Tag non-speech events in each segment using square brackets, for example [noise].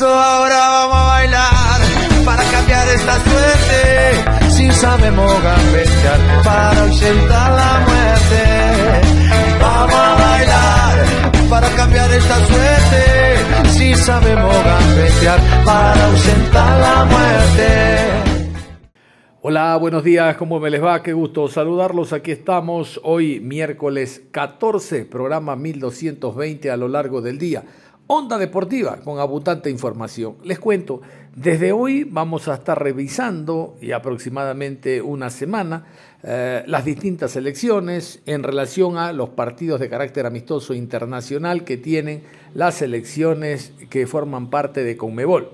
Eso ahora vamos a bailar para cambiar esta suerte. Si sabemos gambetear para ausentar la muerte. Vamos a bailar para cambiar esta suerte. Si sabemos gambetear para ausentar la muerte. Hola, buenos días, ¿cómo me les va? Qué gusto saludarlos. Aquí estamos hoy miércoles 14, programa 1220 a lo largo del día. Onda Deportiva con abundante información. Les cuento, desde hoy vamos a estar revisando y aproximadamente una semana eh, las distintas elecciones en relación a los partidos de carácter amistoso internacional que tienen las elecciones que forman parte de Conmebol.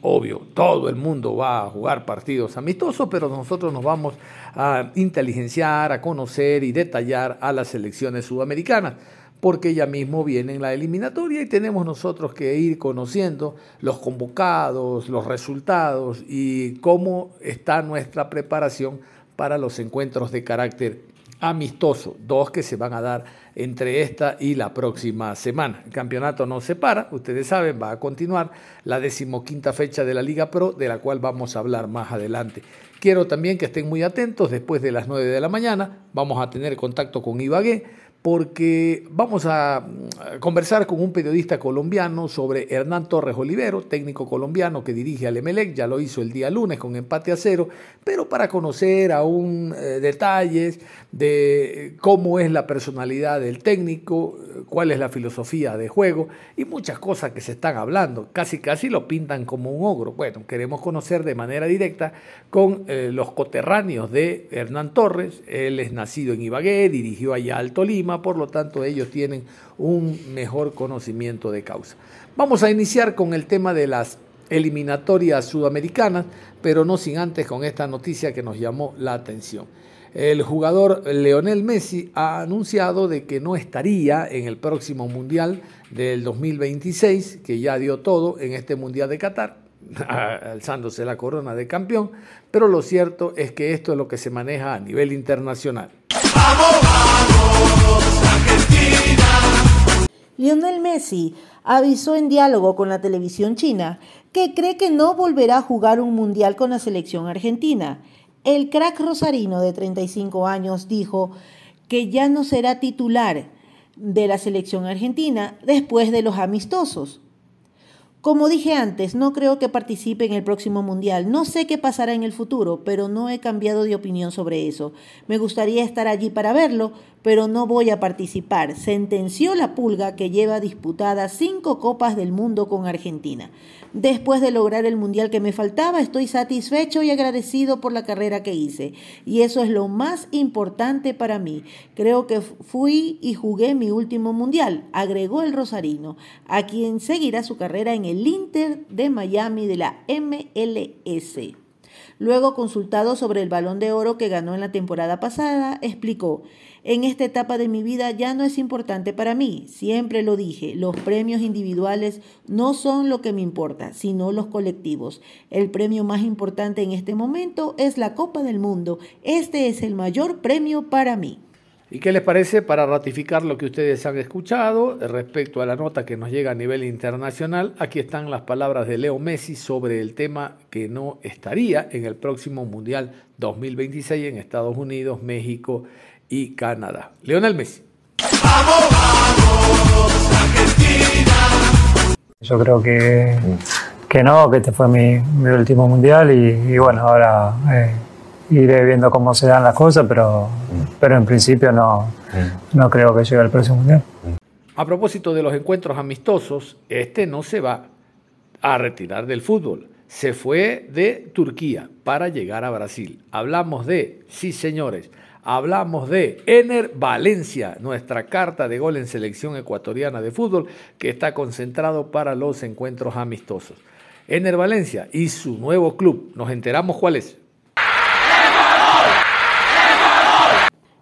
Obvio, todo el mundo va a jugar partidos amistosos, pero nosotros nos vamos a inteligenciar, a conocer y detallar a las elecciones sudamericanas porque ya mismo viene en la eliminatoria y tenemos nosotros que ir conociendo los convocados, los resultados y cómo está nuestra preparación para los encuentros de carácter amistoso, dos que se van a dar entre esta y la próxima semana. El campeonato no se para, ustedes saben, va a continuar la decimoquinta fecha de la Liga Pro, de la cual vamos a hablar más adelante. Quiero también que estén muy atentos, después de las 9 de la mañana vamos a tener contacto con Ibagué, porque vamos a conversar con un periodista colombiano sobre Hernán Torres Olivero, técnico colombiano que dirige al Emelec, ya lo hizo el día lunes con empate a cero, pero para conocer aún eh, detalles de cómo es la personalidad del técnico, cuál es la filosofía de juego y muchas cosas que se están hablando. Casi casi lo pintan como un ogro. Bueno, queremos conocer de manera directa con eh, los coterráneos de Hernán Torres. Él es nacido en Ibagué, dirigió allá al Tolima, por lo tanto ellos tienen un mejor conocimiento de causa. Vamos a iniciar con el tema de las eliminatorias sudamericanas, pero no sin antes con esta noticia que nos llamó la atención. El jugador Leonel Messi ha anunciado de que no estaría en el próximo Mundial del 2026, que ya dio todo en este Mundial de Qatar, [laughs] alzándose la corona de campeón, pero lo cierto es que esto es lo que se maneja a nivel internacional. ¡Vamos, vamos, Argentina! Lionel Messi avisó en diálogo con la televisión china que cree que no volverá a jugar un mundial con la selección argentina el crack rosarino de 35 años dijo que ya no será titular de la selección argentina después de los amistosos. Como dije antes, no creo que participe en el próximo Mundial. No sé qué pasará en el futuro, pero no he cambiado de opinión sobre eso. Me gustaría estar allí para verlo, pero no voy a participar. Sentenció la pulga que lleva disputada cinco Copas del Mundo con Argentina. Después de lograr el mundial que me faltaba, estoy satisfecho y agradecido por la carrera que hice. Y eso es lo más importante para mí. Creo que fui y jugué mi último mundial, agregó el Rosarino, a quien seguirá su carrera en el Inter de Miami de la MLS. Luego, consultado sobre el balón de oro que ganó en la temporada pasada, explicó, en esta etapa de mi vida ya no es importante para mí, siempre lo dije, los premios individuales no son lo que me importa, sino los colectivos. El premio más importante en este momento es la Copa del Mundo, este es el mayor premio para mí. ¿Y qué les parece para ratificar lo que ustedes han escuchado respecto a la nota que nos llega a nivel internacional? Aquí están las palabras de Leo Messi sobre el tema que no estaría en el próximo Mundial 2026 en Estados Unidos, México y Canadá. Leonel Messi. ¡Vamos, vamos, Argentina! Yo creo que, que no, que este fue mi, mi último Mundial y, bueno, ahora... Eh, iré viendo cómo se dan las cosas, pero, pero en principio no, no creo que llegue al próximo mundial. A propósito de los encuentros amistosos, este no se va a retirar del fútbol. se fue de Turquía para llegar a Brasil. Hablamos de, sí señores, hablamos de Ener Valencia, nuestra carta de gol en selección ecuatoriana de fútbol que está concentrado para los encuentros amistosos. Ener Valencia y su nuevo club, nos enteramos cuál es.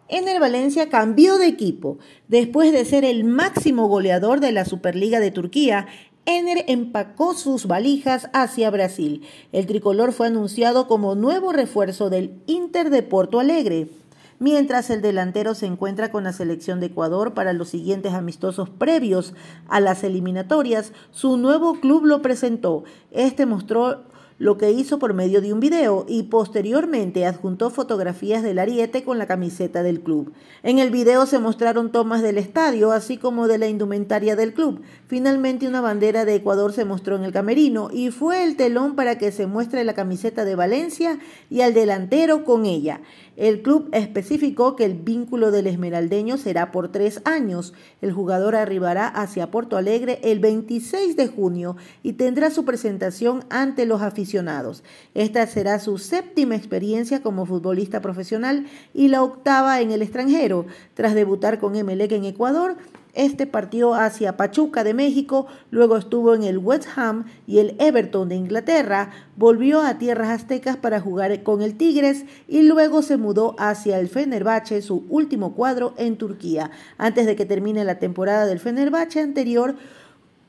Ener Valencia cambió de equipo. Después de ser el máximo goleador de la Superliga de Turquía, Ener empacó sus valijas hacia Brasil. El tricolor fue anunciado como nuevo refuerzo del Inter de Porto Alegre. Mientras el delantero se encuentra con la selección de Ecuador para los siguientes amistosos previos a las eliminatorias, su nuevo club lo presentó. Este mostró lo que hizo por medio de un video y posteriormente adjuntó fotografías del ariete con la camiseta del club. En el video se mostraron tomas del estadio, así como de la indumentaria del club. Finalmente una bandera de Ecuador se mostró en el camerino y fue el telón para que se muestre la camiseta de Valencia y al delantero con ella. El club especificó que el vínculo del esmeraldeño será por tres años. El jugador arribará hacia Porto Alegre el 26 de junio y tendrá su presentación ante los aficionados. Esta será su séptima experiencia como futbolista profesional y la octava en el extranjero. Tras debutar con Emelec en Ecuador, este partió hacia Pachuca de México, luego estuvo en el West Ham y el Everton de Inglaterra, volvió a tierras aztecas para jugar con el Tigres y luego se mudó hacia el Fenerbahce, su último cuadro en Turquía. Antes de que termine la temporada del Fenerbahce anterior,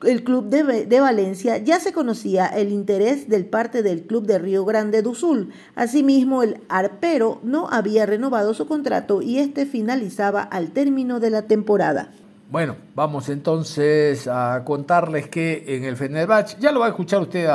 el club de, de, Valencia ya se conocía el interés del parte del club de Río Grande do Sul. Asimismo, el arpero no había renovado su contrato y este finalizaba al término de la temporada. Bueno, vamos entonces a contarles que en el Fenerbahce, ya lo va a escuchar usted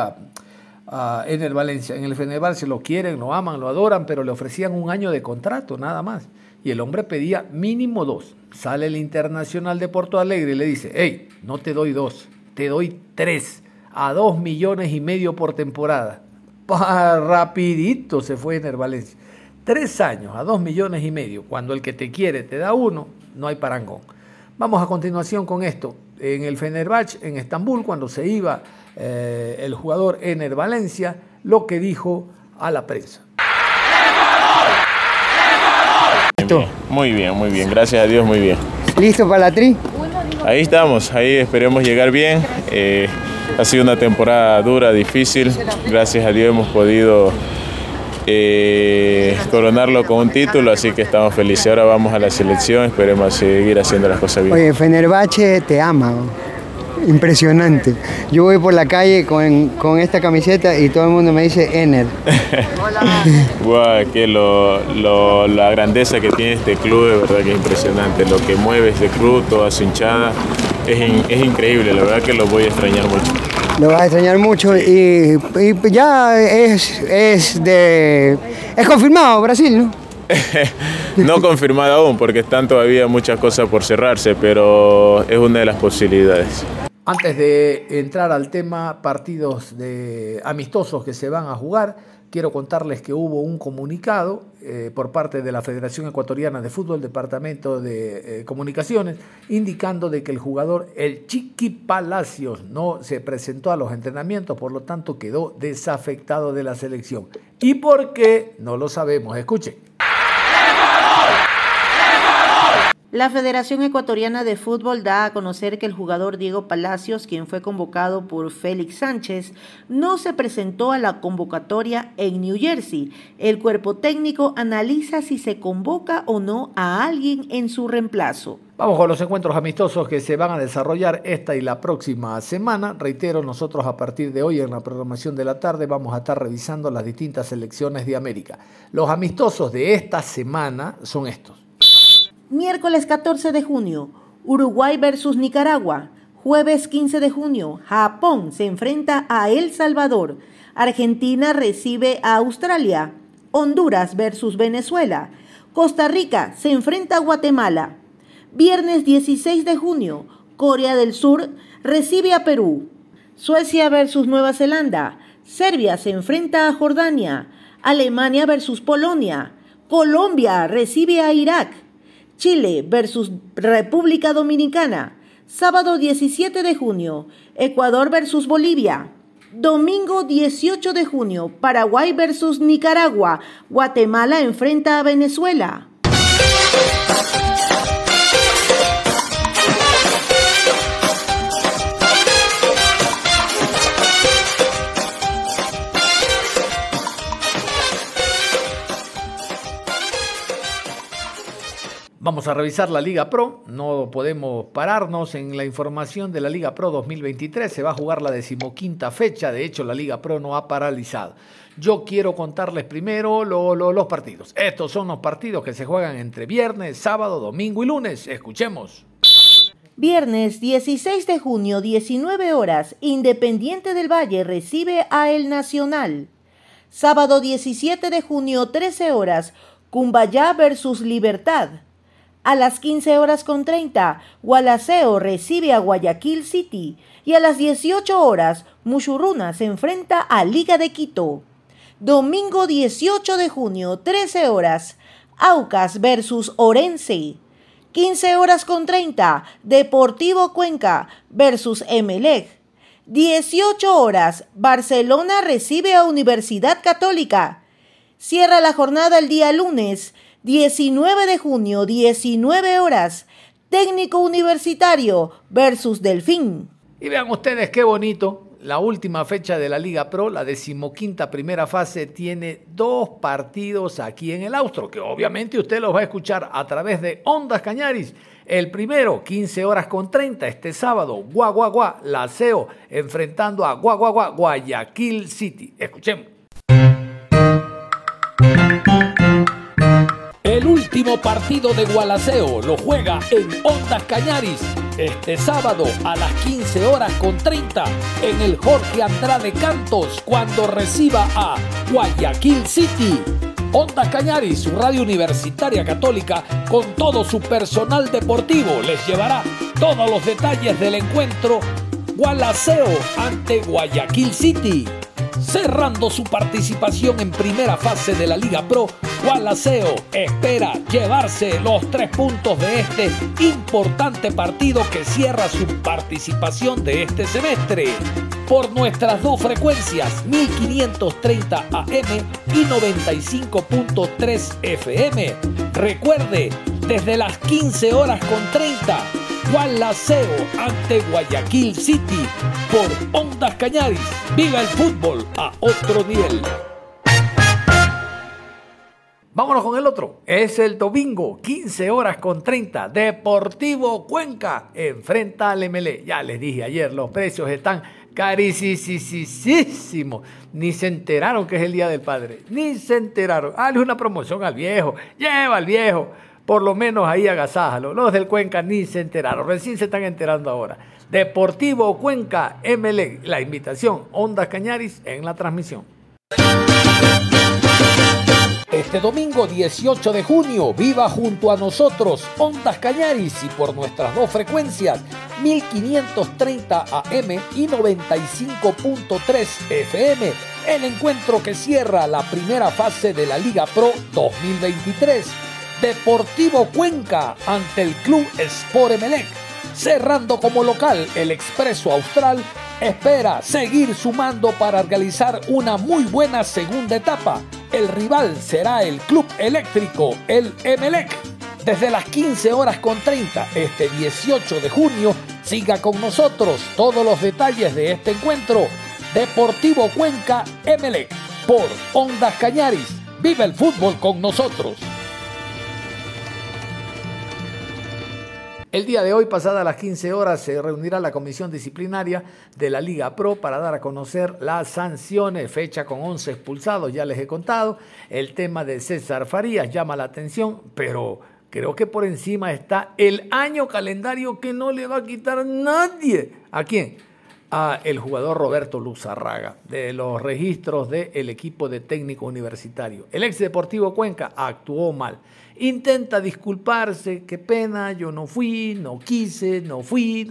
en el Valencia, en el Fenerbahce lo quieren, lo aman, lo adoran, pero le ofrecían un año de contrato, nada más. Y el hombre pedía mínimo dos. Sale el Internacional de Porto Alegre y le dice, hey, no te doy dos, te doy tres, a dos millones y medio por temporada. Pa, rapidito se fue en Valencia. Tres años a dos millones y medio. Cuando el que te quiere te da uno, no hay parangón. Vamos a continuación con esto. En el Fenerbahce, en Estambul, cuando se iba eh, el jugador Ener Valencia, lo que dijo a la prensa. Muy bien, muy bien, gracias a Dios, muy bien. ¿Listo para la tri? Ahí estamos, ahí esperemos llegar bien. Eh, ha sido una temporada dura, difícil. Gracias a Dios hemos podido eh, coronarlo con un título, así que estamos felices. Ahora vamos a la selección, esperemos seguir haciendo las cosas bien. Oye, Fenerbahce te ama. Impresionante. Yo voy por la calle con, con, esta camiseta y todo el mundo me dice Ener. Guau, [laughs] que lo, lo, la grandeza que tiene este club de verdad que es impresionante. Lo que mueve este club, toda su hinchada, es, in, es increíble. La verdad que lo voy a extrañar mucho. Lo vas a extrañar mucho y, y ya es, es de. Es confirmado Brasil, ¿no? [laughs] no confirmado aún porque están todavía muchas cosas por cerrarse, pero es una de las posibilidades. Antes de entrar al tema partidos de amistosos que se van a jugar, quiero contarles que hubo un comunicado eh, por parte de la Federación Ecuatoriana de Fútbol, Departamento de eh, Comunicaciones, indicando de que el jugador, el Chiqui Palacios, no se presentó a los entrenamientos, por lo tanto quedó desafectado de la selección. ¿Y por qué? No lo sabemos. Escuchen. La Federación Ecuatoriana de Fútbol da a conocer que el jugador Diego Palacios, quien fue convocado por Félix Sánchez, no se presentó a la convocatoria en New Jersey. El cuerpo técnico analiza si se convoca o no a alguien en su reemplazo. Vamos con los encuentros amistosos que se van a desarrollar esta y la próxima semana. Reitero, nosotros a partir de hoy en la programación de la tarde vamos a estar revisando las distintas selecciones de América. Los amistosos de esta semana son estos. Miércoles 14 de junio, Uruguay versus Nicaragua. Jueves 15 de junio, Japón se enfrenta a El Salvador. Argentina recibe a Australia. Honduras versus Venezuela. Costa Rica se enfrenta a Guatemala. Viernes 16 de junio, Corea del Sur recibe a Perú. Suecia versus Nueva Zelanda. Serbia se enfrenta a Jordania. Alemania versus Polonia. Colombia recibe a Irak. Chile versus República Dominicana. Sábado 17 de junio. Ecuador versus Bolivia. Domingo 18 de junio, Paraguay versus Nicaragua. Guatemala enfrenta a Venezuela. Vamos a revisar la Liga Pro. No podemos pararnos en la información de la Liga Pro 2023. Se va a jugar la decimoquinta fecha. De hecho, la Liga Pro no ha paralizado. Yo quiero contarles primero los partidos. Estos son los partidos que se juegan entre viernes, sábado, domingo y lunes. Escuchemos. Viernes 16 de junio, 19 horas, Independiente del Valle recibe a El Nacional. Sábado 17 de junio, 13 horas, Cumbayá versus Libertad. A las 15 horas con 30, Gualaceo recibe a Guayaquil City y a las 18 horas, Muchurruna se enfrenta a Liga de Quito. Domingo 18 de junio, 13 horas, Aucas versus Orense. 15 horas con 30, Deportivo Cuenca versus Emelec. 18 horas, Barcelona recibe a Universidad Católica. Cierra la jornada el día lunes, 19 de junio, 19 horas. Técnico Universitario versus Delfín. Y vean ustedes qué bonito. La última fecha de la Liga Pro, la decimoquinta primera fase, tiene dos partidos aquí en el Austro, que obviamente usted los va a escuchar a través de Ondas Cañaris. El primero, 15 horas con 30, este sábado, Guaguaguá, la CEO, enfrentando a Guaguaguá, Guayaquil City. Escuchemos. Último partido de Gualaceo lo juega en Ondas Cañaris este sábado a las 15 horas con 30 en el Jorge Andrade Cantos cuando reciba a Guayaquil City. Ondas Cañaris, su radio universitaria católica, con todo su personal deportivo, les llevará todos los detalles del encuentro Gualaceo ante Guayaquil City. Cerrando su participación en primera fase de la Liga Pro, Gualaceo espera llevarse los tres puntos de este importante partido que cierra su participación de este semestre. Por nuestras dos frecuencias, 1530 AM y 95.3 FM. Recuerde, desde las 15 horas con 30 Gualaceo ante Guayaquil City por Ondas Cañaris. Viva el fútbol a otro nivel. Vámonos con el otro. Es el domingo, 15 horas con 30. Deportivo Cuenca enfrenta al MLE. Ya les dije ayer, los precios están carísimos. Ni se enteraron que es el Día del Padre. Ni se enteraron. Dale una promoción al viejo. Lleva al viejo por lo menos ahí agasájalo. Los del Cuenca ni se enteraron, recién se están enterando ahora. Deportivo Cuenca ML, la invitación, Ondas Cañaris en la transmisión. Este domingo 18 de junio, viva junto a nosotros Ondas Cañaris y por nuestras dos frecuencias, 1530 AM y 95.3 FM, el encuentro que cierra la primera fase de la Liga Pro 2023 Deportivo Cuenca ante el Club Sport Emelec. Cerrando como local, el Expreso Austral espera seguir sumando para realizar una muy buena segunda etapa. El rival será el Club Eléctrico, el Emelec. Desde las 15 horas con 30, este 18 de junio, siga con nosotros todos los detalles de este encuentro. Deportivo Cuenca Emelec por Ondas Cañaris. Vive el fútbol con nosotros. El día de hoy, pasada las 15 horas, se reunirá la comisión disciplinaria de la Liga Pro para dar a conocer las sanciones, fecha con 11 expulsados, ya les he contado. El tema de César Farías llama la atención, pero creo que por encima está el año calendario que no le va a quitar nadie. ¿A quién? El jugador Roberto Luzarraga, de los registros del equipo de técnico universitario. El ex Deportivo Cuenca actuó mal intenta disculparse, qué pena, yo no fui, no quise, no fui.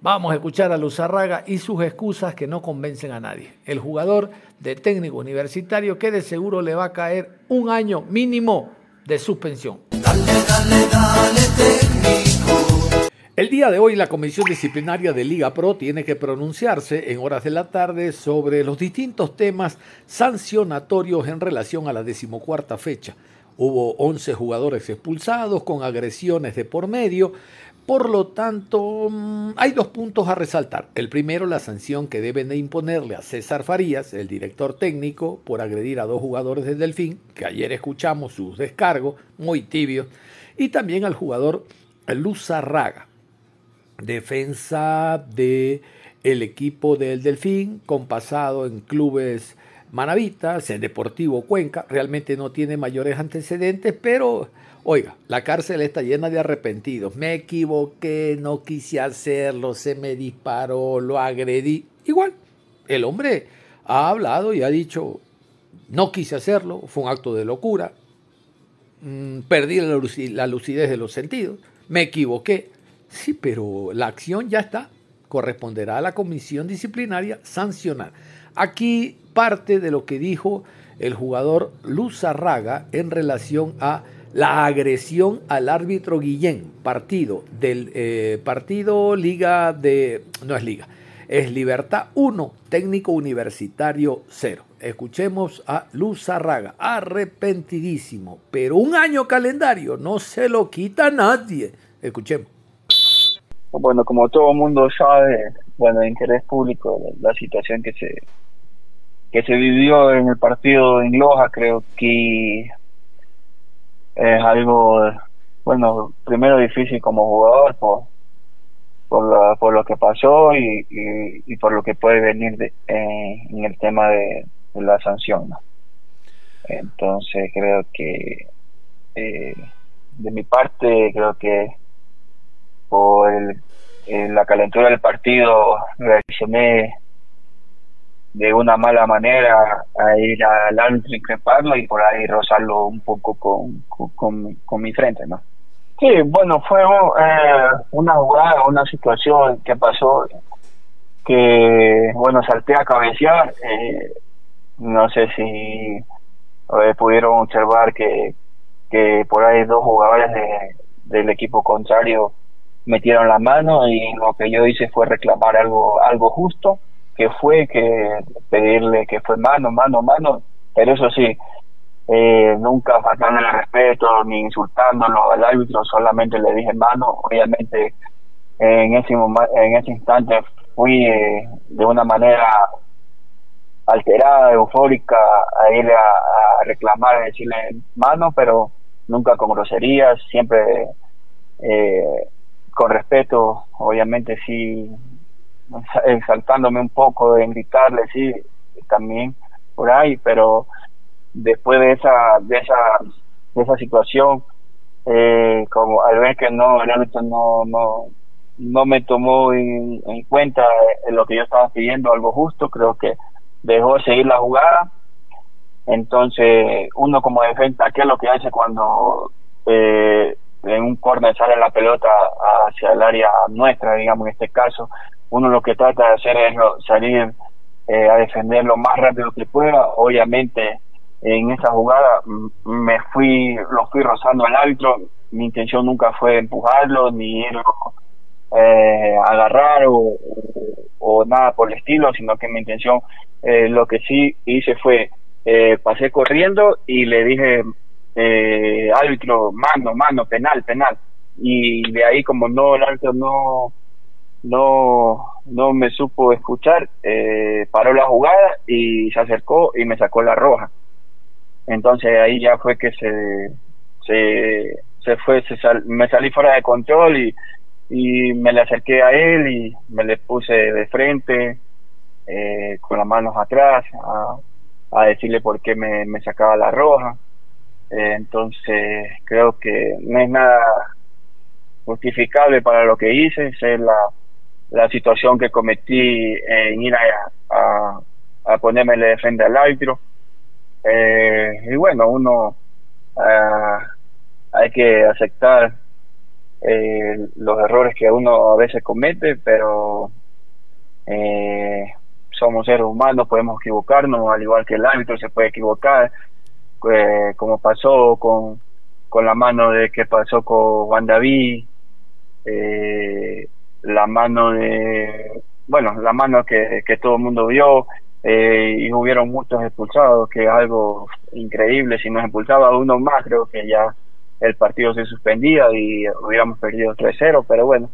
Vamos a escuchar a Luzarraga y sus excusas que no convencen a nadie. El jugador de técnico universitario que de seguro le va a caer un año mínimo de suspensión. Dale, dale, dale. El día de hoy la Comisión Disciplinaria de Liga Pro tiene que pronunciarse en horas de la tarde sobre los distintos temas sancionatorios en relación a la decimocuarta fecha. Hubo 11 jugadores expulsados con agresiones de por medio. Por lo tanto, mm, hay dos puntos a resaltar. El primero, la sanción que deben de imponerle a César Farías, el director técnico, por agredir a dos jugadores del Delfín, que ayer escuchamos sus descargos, muy tibios, y también al jugador Luz Raga defensa de el equipo del Delfín, con pasado en clubes manavitas, en Deportivo Cuenca, realmente no tiene mayores antecedentes, pero oiga, la cárcel está llena de arrepentidos. Me equivoqué, no quise hacerlo, se me disparó, lo agredí. Igual, el hombre ha hablado y ha dicho, no quise hacerlo, fue un acto de locura, mm, perdí la lucidez de los sentidos, me equivoqué. Sí, pero la acción ya está. Corresponderá a la comisión disciplinaria sancionar. Aquí parte de lo que dijo el jugador Luz Arraga en relación a la agresión al árbitro Guillén, partido del eh, partido Liga de. No es Liga, es Libertad 1, técnico universitario 0. Escuchemos a Luz Arraga, arrepentidísimo, pero un año calendario no se lo quita nadie. Escuchemos bueno, como todo mundo sabe, bueno, de interés público, la, situación que se que se vivió en el partido en Loja, creo que es algo, bueno, primero difícil como jugador por por, lo, por lo que pasó y, y, por lo que puede venir de, en el tema de, la sanción. Entonces creo que eh, de mi parte creo que por el, la calentura del partido reaccioné de una mala manera a ir al árbitro increparlo y por ahí rozarlo un poco con, con, con, mi frente, ¿no? Sí, bueno, fue eh, una jugada, una situación que pasó que, bueno, salté a cabecear. Eh, no sé si pudieron observar que, que por ahí dos jugadores de, del equipo contrario metieron la mano y lo que yo hice fue reclamar algo algo justo que fue que pedirle que fue mano mano mano pero eso sí eh, nunca faltándole respeto ni insultándolo al árbitro solamente le dije mano. Obviamente en ese en ese instante fui eh, de una manera alterada eufórica a ir a, reclamar a decirle mano pero nunca con groserías siempre eh, con respeto, obviamente sí, exaltándome un poco, de gritarle, sí, también por ahí, pero después de esa, de esa, de esa situación, eh, como al ver que no, el árbitro no, no, no me tomó en, cuenta lo que yo estaba pidiendo, algo justo, creo que dejó seguir la jugada. Entonces, uno como defensa, ¿qué es lo que hace cuando eh, en un corner sale la pelota hacia el área nuestra, digamos en este caso, uno lo que trata de hacer es salir eh, a defender lo más rápido que pueda. Obviamente en esa jugada me fui, lo fui rozando al árbitro, mi intención nunca fue empujarlo ni irlo eh, agarrar o, o, nada por el estilo, sino que mi intención eh, lo que sí hice fue eh, pasé corriendo y le dije eh, árbitro, mano, mano, penal, penal. Y de ahí como no, el árbitro no, no, no me supo escuchar, eh, paró la jugada y se acercó y me sacó la roja. Entonces ahí ya fue que se, se, se fue, se me salí fuera de control y, y me le acerqué a él y me le puse de frente, eh, con las manos atrás, a, a decirle por qué me, me sacaba la roja eh, entonces creo que no es nada justificable para lo que hice, es la, la situación que cometí en ir a, a, ponerme de frente al árbitro. Eh, y bueno, uno ah, hay que aceptar eh, los errores que uno a veces comete, pero somos seres humanos, podemos equivocarnos, al igual que el árbitro se puede equivocar, eh, como pasó con, con la mano de que pasó con Juan David, eh, la mano de, bueno, la mano que, que todo el mundo vio, eh, y hubieron muchos expulsados, que es algo increíble. Si nos expulsaba uno más, creo que ya el partido se suspendía y hubiéramos perdido 3-0, pero bueno,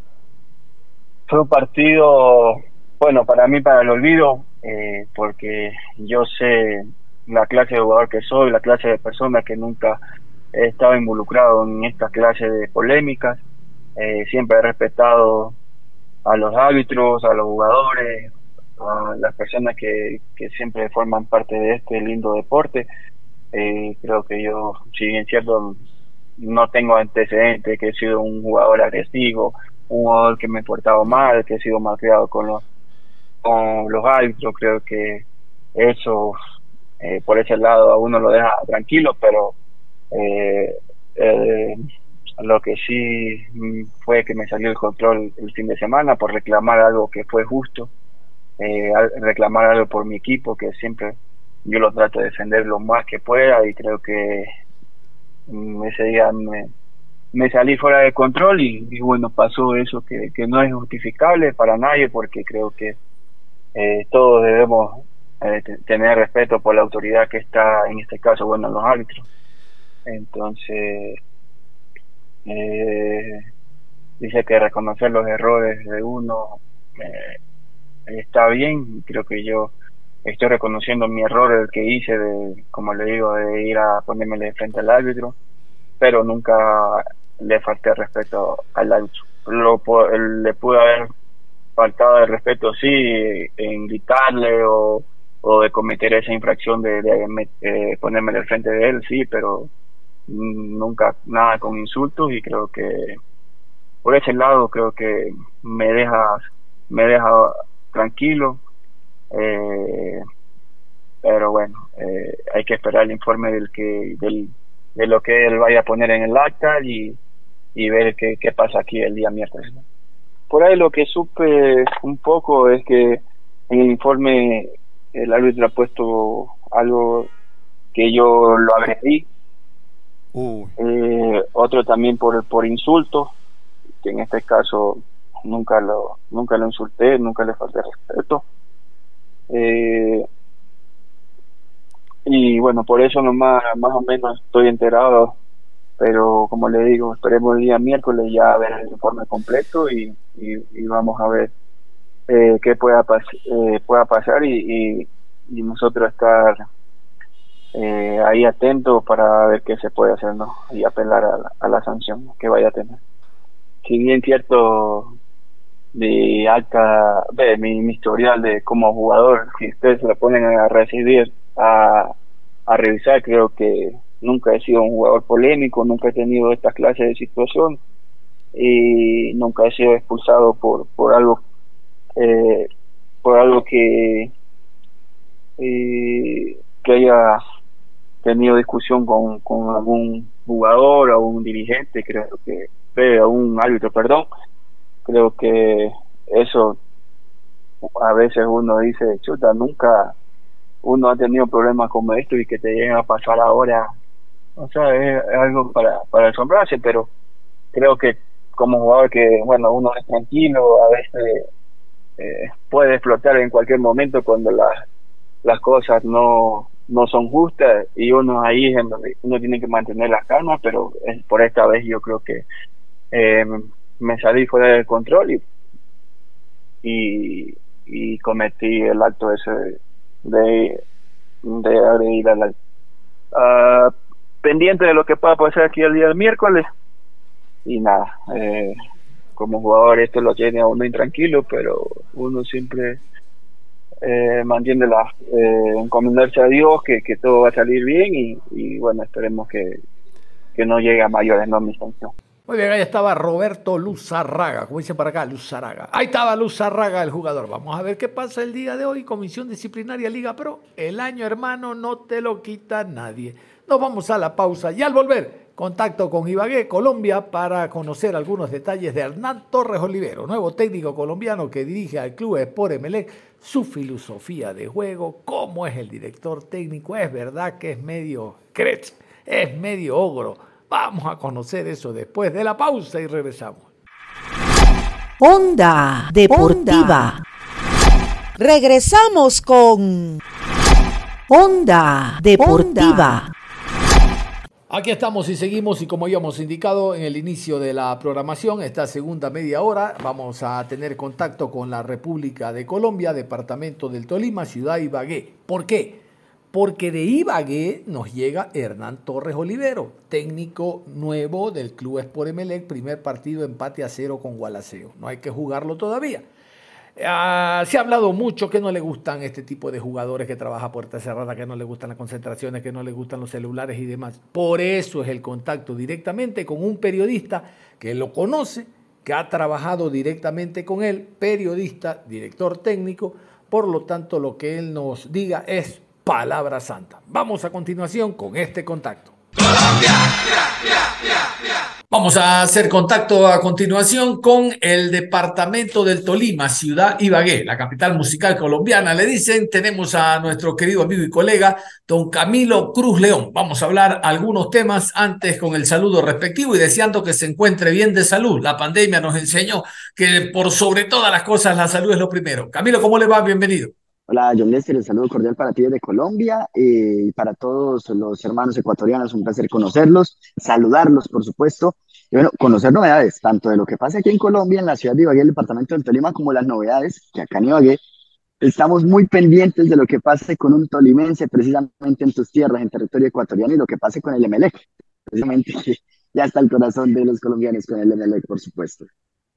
fue un partido, bueno, para mí para el olvido, eh, porque yo sé la clase de jugador que soy, la clase de persona que nunca he estado involucrado en esta clase de polémicas, eh, siempre he respetado a los árbitros, a los jugadores, a las personas que, que siempre forman parte de este lindo deporte. Eh, creo que yo, si bien cierto, no tengo antecedentes, que he sido un jugador agresivo, un jugador que me he portado mal, que he sido malcriado con los, con los árbitros, creo que eso eh, por ese lado a uno lo deja tranquilo, pero eh, eh, lo que sí fue que me salió el control el fin de semana por reclamar algo que fue justo, eh, reclamar algo por mi equipo, que siempre yo lo trato de defender lo más que pueda y creo que mm, ese día me, me salí fuera de control y, bueno, pasó eso que, que, no es justificable para nadie porque creo que eh, todos debemos eh, tener respeto por la autoridad que está, en este caso, bueno, los árbitros. Entonces, eh, dice que reconocer los errores de uno eh, está bien, creo que yo estoy reconociendo mi error, el que hice de, como le digo, de ir a ponerme de frente al árbitro, pero nunca le falté respeto al árbitro. Lo, le pude haber faltado el respeto, sí, en gritarle o, o de cometer esa infracción de, de eh, ponerme de frente de él, sí, pero nunca nada con insultos y creo que por ese lado creo que me deja me deja tranquilo eh, pero bueno eh, hay que esperar el informe del que del, de lo que él vaya a poner en el acta y, y ver qué, qué pasa aquí el día miércoles. Por ahí lo que supe un poco es que el informe el árbitro ha puesto algo que yo lo agredí. Eh, otro también por por insulto que en este caso nunca lo nunca lo insulté nunca le falté respeto. Eh, y bueno por eso nomás más o menos estoy enterado pero como le digo esperemos el día miércoles ya a ver el informe completo y, y, vamos a ver eh, qué pueda eh, pueda pasar y, nosotros estar eh, ahí atentos para ver qué se puede hacer ¿no? y apelar a la, sanción que vaya a tener si bien cierto de alta de mi, historial de como jugador si ustedes lo ponen a recibir a, a revisar creo que nunca he sido un jugador polémico nunca he tenido esta clase de situación y nunca he sido expulsado por por algo eh, por algo que eh, que haya tenido discusión con, con algún jugador o un dirigente creo que a un árbitro, perdón, creo que eso a veces uno dice, chuta, nunca uno ha tenido problemas como esto y que te lleguen a pasar ahora, o sea, es, algo para, para asombrarse, pero creo que como jugador que, bueno, uno es tranquilo, a veces eh, puede explotar en cualquier momento cuando las, las cosas no, no son justas y uno ahí uno tiene que mantener la calma, pero por esta vez yo creo que eh, me salí fuera del control y, y, cometí el acto ese de, de agredir al uh, pendiente de lo que pueda pasar aquí el día del miércoles. Y nada eh, como jugador esto lo tiene a uno intranquilo pero uno siempre eh, mantiene la eh, encomendarse a Dios que, que todo va a salir bien y, y bueno esperemos que, que no llegue a mayores no mi sanción muy bien, ahí estaba Roberto Luzarraga, como dice para acá, Luzarraga. Ahí estaba Luzarraga, el jugador. Vamos a ver qué pasa el día de hoy. Comisión Disciplinaria Liga Pro. El año, hermano, no te lo quita nadie. Nos vamos a la pausa y al volver, contacto con Ibagué, Colombia, para conocer algunos detalles de Hernán Torres Olivero, nuevo técnico colombiano que dirige al club Sport Emelec, su filosofía de juego, cómo es el director técnico. Es verdad que es medio cretz, es medio ogro Vamos a conocer eso después de la pausa y regresamos. Onda Deportiva. Regresamos con Onda Deportiva. Aquí estamos y seguimos y como habíamos indicado en el inicio de la programación, esta segunda media hora vamos a tener contacto con la República de Colombia, Departamento del Tolima, Ciudad Ibagué. ¿Por qué? Porque de Ibagué nos llega Hernán Torres Olivero, técnico nuevo del Club Sport Emelec, primer partido empate a cero con Gualaceo. No hay que jugarlo todavía. Ah, se ha hablado mucho que no le gustan este tipo de jugadores que trabaja puerta cerrada, que no le gustan las concentraciones, que no le gustan los celulares y demás. Por eso es el contacto directamente con un periodista que lo conoce, que ha trabajado directamente con él, periodista, director técnico. Por lo tanto, lo que él nos diga es palabra santa. Vamos a continuación con este contacto. Colombia, Vamos a hacer contacto a continuación con el departamento del Tolima, ciudad Ibagué, la capital musical colombiana. Le dicen, tenemos a nuestro querido amigo y colega, don Camilo Cruz León. Vamos a hablar algunos temas antes con el saludo respectivo y deseando que se encuentre bien de salud. La pandemia nos enseñó que por sobre todas las cosas la salud es lo primero. Camilo, ¿cómo le va? Bienvenido. Hola, John Lester, un saludo cordial para ti desde Colombia eh, y para todos los hermanos ecuatorianos, un placer conocerlos, saludarlos, por supuesto, y bueno, conocer novedades, tanto de lo que pasa aquí en Colombia, en la ciudad de Ibagué, el departamento del Tolima, como las novedades que acá en Ibagué estamos muy pendientes de lo que pase con un tolimense, precisamente en tus tierras, en territorio ecuatoriano, y lo que pase con el Emelec, precisamente [laughs] ya está el corazón de los colombianos con el Emelec, por supuesto.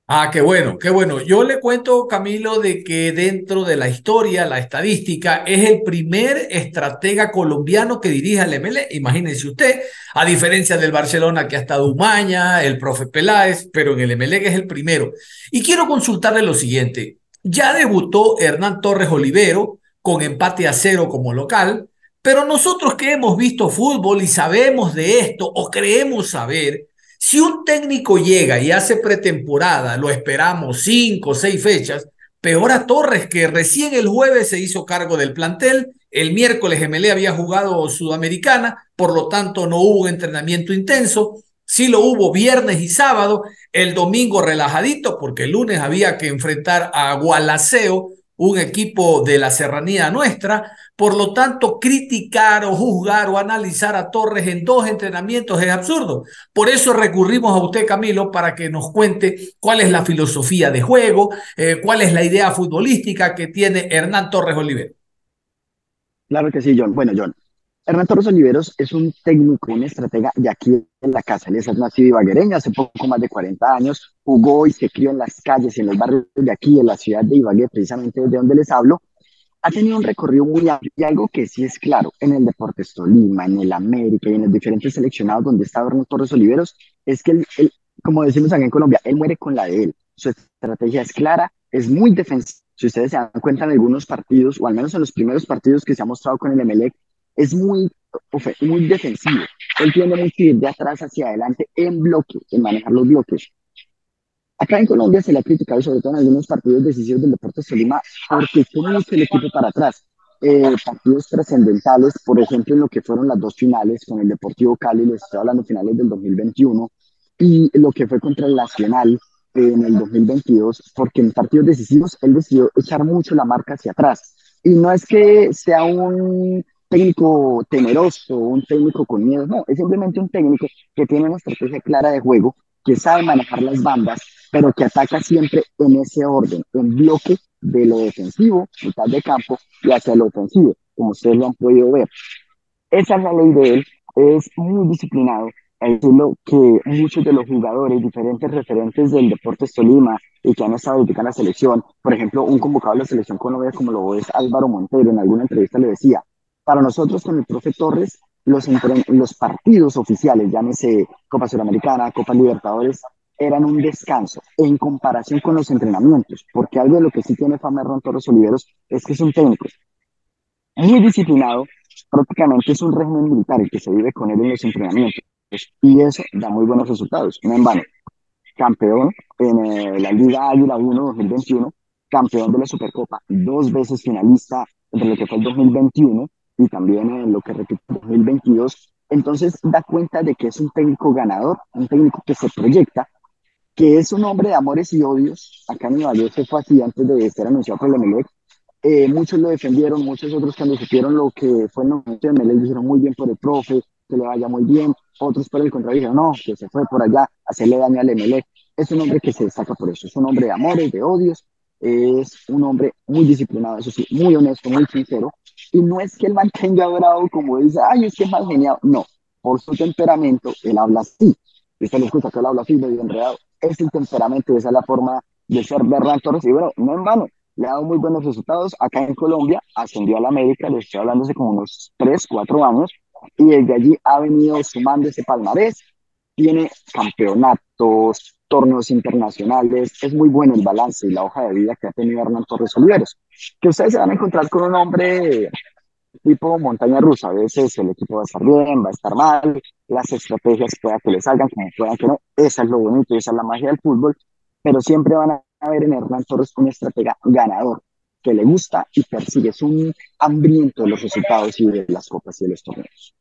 Ah, qué bueno, qué bueno. Yo le cuento, Camilo, de que dentro de la historia, la estadística, es el primer estratega colombiano que dirige al ML. Imagínense usted, a diferencia del Barcelona que ha estado Umaña, el profe Peláez, pero en el ML es el primero. Y quiero consultarle lo siguiente. Ya debutó Hernán Torres Olivero con empate a cero como local, pero nosotros que hemos visto fútbol y sabemos de esto o creemos saber, si un técnico llega y hace pretemporada, lo esperamos cinco o seis fechas, peor a Torres, que recién el jueves se hizo cargo del plantel, el miércoles Gemelé había jugado Sudamericana, por lo tanto no hubo entrenamiento intenso, sí lo hubo viernes y sábado, el domingo relajadito, porque el lunes había que enfrentar a Gualaceo, un equipo de la serranía nuestra. Por lo tanto, criticar o juzgar o analizar a Torres en dos entrenamientos es absurdo. Por eso recurrimos a usted, Camilo, para que nos cuente cuál es la filosofía de juego, eh, cuál es la idea futbolística que tiene Hernán Torres Oliver. Claro que sí, John. Bueno, John, Hernán Torres Oliveros es un técnico, un estratega de aquí en la casa. Él es nacido ibaguereño hace poco más de 40 años. Jugó y se crió en las calles, en los barrios de aquí, en la ciudad de Ibagué, precisamente de donde les hablo. Ha tenido un recorrido muy amplio y algo que sí es claro en el Deportes Tolima, en el América y en los diferentes seleccionados donde está Hernán Torres Oliveros, es que él, como decimos aquí en Colombia, él muere con la de él. Su estrategia es clara, es muy defensiva. Si ustedes se dan cuenta en algunos partidos, o al menos en los primeros partidos que se ha mostrado con el Emelec, es muy, muy defensivo. Él tiende mucho ir de atrás hacia adelante en bloque, en manejar los bloques. Acá en Colombia se le ha criticado, sobre todo en algunos partidos decisivos del Deportes Tolima, porque cómo mucho el equipo para atrás. Eh, partidos trascendentales, por ejemplo, en lo que fueron las dos finales con el Deportivo Cali, les estoy hablando finales del 2021, y lo que fue contra el Nacional en el 2022, porque en partidos decisivos él decidió echar mucho la marca hacia atrás. Y no es que sea un técnico temeroso, un técnico con miedo, no, es simplemente un técnico que tiene una estrategia clara de juego, que sabe manejar las bandas, pero que ataca siempre en ese orden, en bloque de lo defensivo, mitad de campo, y hacia lo ofensivo, como ustedes lo han podido ver. Esa es la ley de él, es muy disciplinado, es lo que muchos de los jugadores, diferentes referentes del Deportes Tolima y que han estado dedicando a la selección, por ejemplo, un convocado de la selección Colombia como lo es Álvaro Montero, en alguna entrevista le decía, para nosotros con el profe Torres, los, los partidos oficiales, llámese Copa Suramericana, Copa Libertadores, eran un descanso en comparación con los entrenamientos, porque algo de lo que sí tiene fama Ron Torres Oliveros es que es un técnico muy disciplinado, prácticamente es un régimen militar el que se vive con él en los entrenamientos, y eso da muy buenos resultados, no en vano. Campeón en eh, la Liga Águila 1 2021, campeón de la Supercopa, dos veces finalista entre lo que fue el 2021 y también en lo que repite 2022. Entonces da cuenta de que es un técnico ganador, un técnico que se proyecta que es un hombre de amores y odios. Acá en Nueva York se fue así antes de ser anunciado por el Emelec. Eh, muchos lo defendieron, muchos otros cuando supieron lo que fue el nombre de Emelec dijeron muy bien por el profe, que le vaya muy bien. Otros por el contrario dijeron, no, que se fue por allá hacerle daño al Emelec. Es un hombre que se destaca por eso, es un hombre de amores, de odios, es un hombre muy disciplinado, eso sí, muy honesto, muy sincero. Y no es que él mantenga bravo como dice, ay, es que es más genial. No, por su temperamento, él habla así. Usted lo escucha que él habla así, medio enredado. Es el temperamento, esa es la forma de ser de Torres. Y bueno, no en vano, le ha dado muy buenos resultados. Acá en Colombia ascendió a la América, le estoy hablando hace como unos 3, 4 años. Y desde allí ha venido sumando ese palmarés. Tiene campeonatos, torneos internacionales. Es muy bueno el balance y la hoja de vida que ha tenido Hernán Torres Oliveros. Que ustedes se van a encontrar con un hombre tipo montaña rusa. A veces el equipo va a estar bien, va a estar mal, las estrategias pueda que le salgan, como puedan que no. Esa es lo bonito, esa es la magia del fútbol. Pero siempre van a ver en Hernán Torres un estratega ganador, que le gusta y persigue. Es un hambriento de los resultados y de las copas y de los torneos.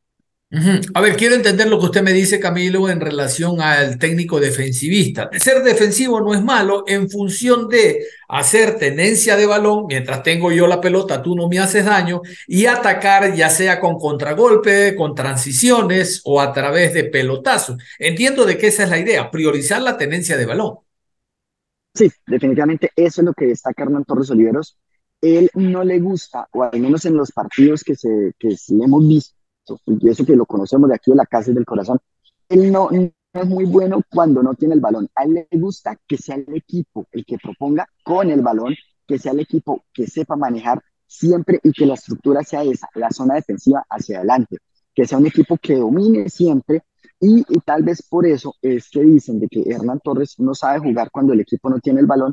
A ver, quiero entender lo que usted me dice, Camilo, en relación al técnico defensivista. Ser defensivo no es malo en función de hacer tenencia de balón, mientras tengo yo la pelota, tú no me haces daño, y atacar ya sea con contragolpe, con transiciones o a través de pelotazos. Entiendo de que esa es la idea, priorizar la tenencia de balón. Sí, definitivamente eso es lo que destaca Hernán Torres Oliveros. Él no le gusta, o al menos en los partidos que, se, que hemos visto, y eso que lo conocemos de aquí de la casa del corazón, él no, es muy bueno cuando no tiene el balón. A él le gusta que sea el equipo el que proponga con el balón, que sea el equipo que sepa manejar siempre y que la estructura sea esa, la zona defensiva hacia adelante, que sea un equipo que domine siempre y, y, tal vez por eso es que dicen de que Hernán Torres no sabe jugar cuando el equipo no tiene el balón.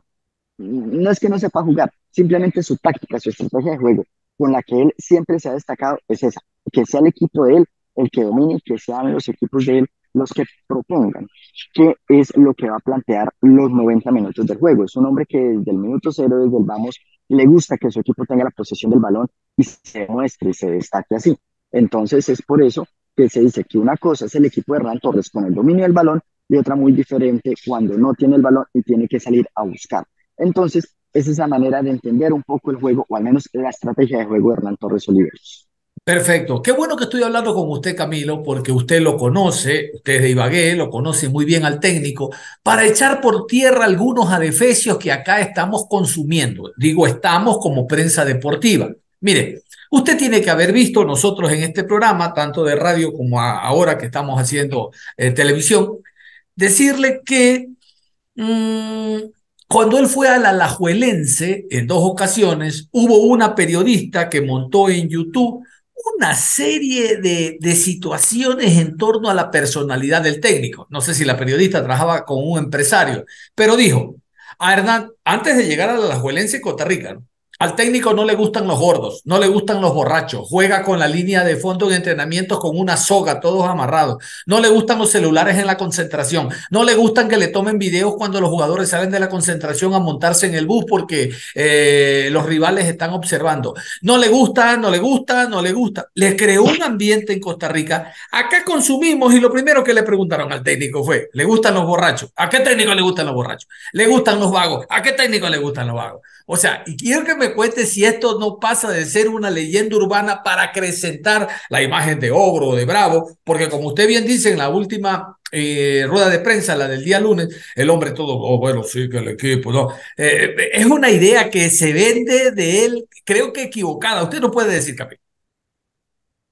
No es que no sepa jugar, simplemente su táctica, su estrategia de juego con la que él siempre se ha destacado es esa, que sea el equipo de él el que domine, que sean los equipos de él los que propongan, que es lo que va a plantear los 90 minutos del juego. Es un hombre que desde el minuto cero, desde el vamos, le gusta que su equipo tenga la posesión del balón y se muestre y se destaque así. Entonces es por eso que se dice que una cosa es el equipo de Hernán Torres con el dominio del balón y otra muy diferente cuando no tiene el balón y tiene que salir a buscar. Entonces, es la manera de entender un poco el juego, o al menos la estrategia de juego de Hernán Torres Oliveros. Perfecto. Qué bueno que estoy hablando con usted, Camilo, porque usted lo conoce, usted es de Ibagué, lo conoce muy bien al técnico, para echar por tierra algunos adefesios que acá estamos consumiendo. Digo, estamos como prensa deportiva. Mire, usted tiene que haber visto nosotros en este programa, tanto de radio como ahora que estamos haciendo eh, televisión, decirle que mm, cuando él fue a la Alajuelense en dos ocasiones, hubo una periodista que montó en YouTube una serie de, situaciones en torno a la personalidad del técnico. No sé si la periodista trabajaba con un empresario, pero dijo, a Hernán, antes de llegar a la Alajuelense, Costa Rica, al técnico no le gustan los gordos, no le gustan los borrachos, juega con la línea de fondo en entrenamientos con una soga, todos amarrados. No le gustan los celulares en la concentración, no le gustan que le tomen videos cuando los jugadores salen de la concentración a montarse en el bus porque eh, los rivales están observando. No le gusta, no le gusta, no le gusta. Le creó un ambiente en Costa Rica. Acá consumimos y lo primero que le preguntaron al técnico fue, ¿le gustan los borrachos? ¿A qué técnico le gustan los borrachos? ¿Le gustan los vagos? ¿A qué técnico le gustan los vagos? O sea, y quiero que me cuente si esto no pasa de ser una leyenda urbana para acrecentar la imagen de ogro o de bravo, porque como usted bien dice en la última eh, rueda de prensa, la del día lunes, el hombre todo, oh, bueno, sí, que el equipo, no. Eh, es una idea que se vende de él, creo que equivocada. Usted no puede decir, Capi.